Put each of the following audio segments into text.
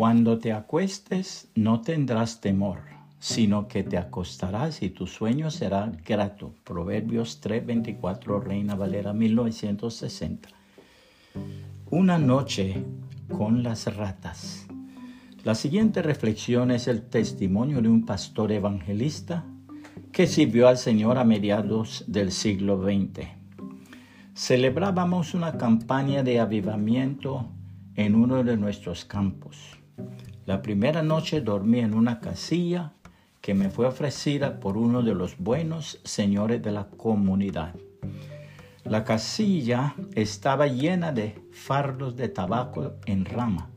Cuando te acuestes no tendrás temor, sino que te acostarás y tu sueño será grato. Proverbios 3:24, Reina Valera 1960. Una noche con las ratas. La siguiente reflexión es el testimonio de un pastor evangelista que sirvió al Señor a mediados del siglo XX. Celebrábamos una campaña de avivamiento en uno de nuestros campos. La primera noche dormí en una casilla que me fue ofrecida por uno de los buenos señores de la comunidad. La casilla estaba llena de fardos de tabaco en rama.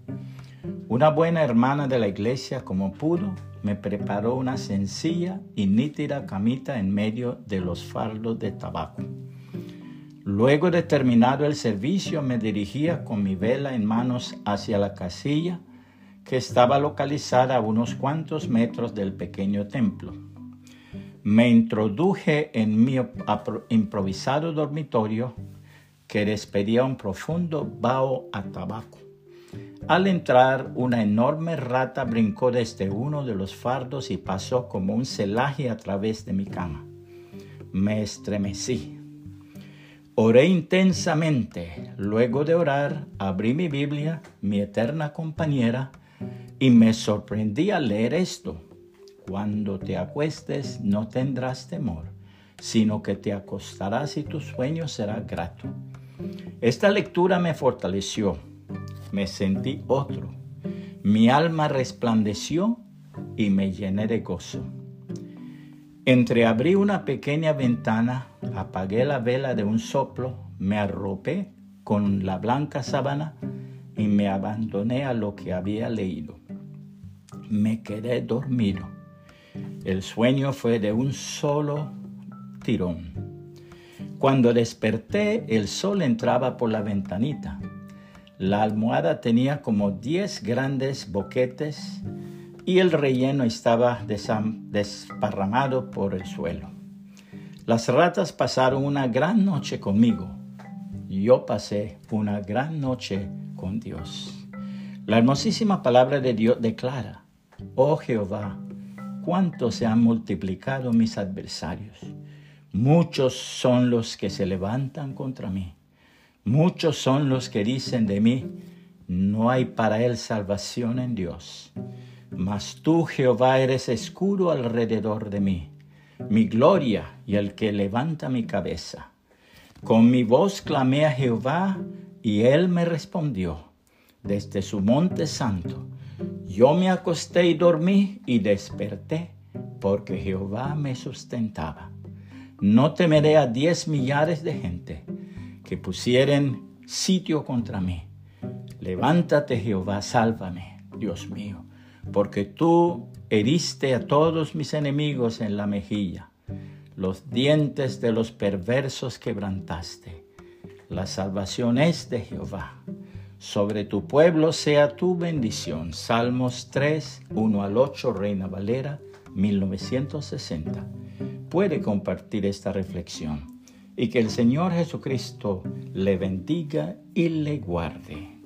Una buena hermana de la iglesia, como pudo, me preparó una sencilla y nítida camita en medio de los fardos de tabaco. Luego de terminado el servicio, me dirigía con mi vela en manos hacia la casilla que estaba localizada a unos cuantos metros del pequeño templo. Me introduje en mi improvisado dormitorio que despedía un profundo vaho a tabaco. Al entrar, una enorme rata brincó desde uno de los fardos y pasó como un celaje a través de mi cama. Me estremecí. Oré intensamente. Luego de orar, abrí mi Biblia, mi eterna compañera, y me sorprendí al leer esto. Cuando te acuestes no tendrás temor, sino que te acostarás y tu sueño será grato. Esta lectura me fortaleció, me sentí otro, mi alma resplandeció y me llené de gozo. Entreabrí una pequeña ventana, apagué la vela de un soplo, me arropé con la blanca sábana y me abandoné a lo que había leído. Me quedé dormido. El sueño fue de un solo tirón. Cuando desperté, el sol entraba por la ventanita. La almohada tenía como diez grandes boquetes y el relleno estaba desparramado por el suelo. Las ratas pasaron una gran noche conmigo. Yo pasé una gran noche con Dios. La hermosísima palabra de Dios declara, oh Jehová, cuánto se han multiplicado mis adversarios. Muchos son los que se levantan contra mí. Muchos son los que dicen de mí, no hay para él salvación en Dios. Mas tú, Jehová, eres escudo alrededor de mí, mi gloria y el que levanta mi cabeza. Con mi voz clamé a Jehová y él me respondió desde su monte santo. Yo me acosté y dormí y desperté porque Jehová me sustentaba. No temeré a diez millares de gente que pusieren sitio contra mí. Levántate Jehová, sálvame, Dios mío porque tú heriste a todos mis enemigos en la mejilla, los dientes de los perversos quebrantaste. La salvación es de Jehová. Sobre tu pueblo sea tu bendición. Salmos 3, 1 al 8, Reina Valera, 1960. Puede compartir esta reflexión y que el Señor Jesucristo le bendiga y le guarde.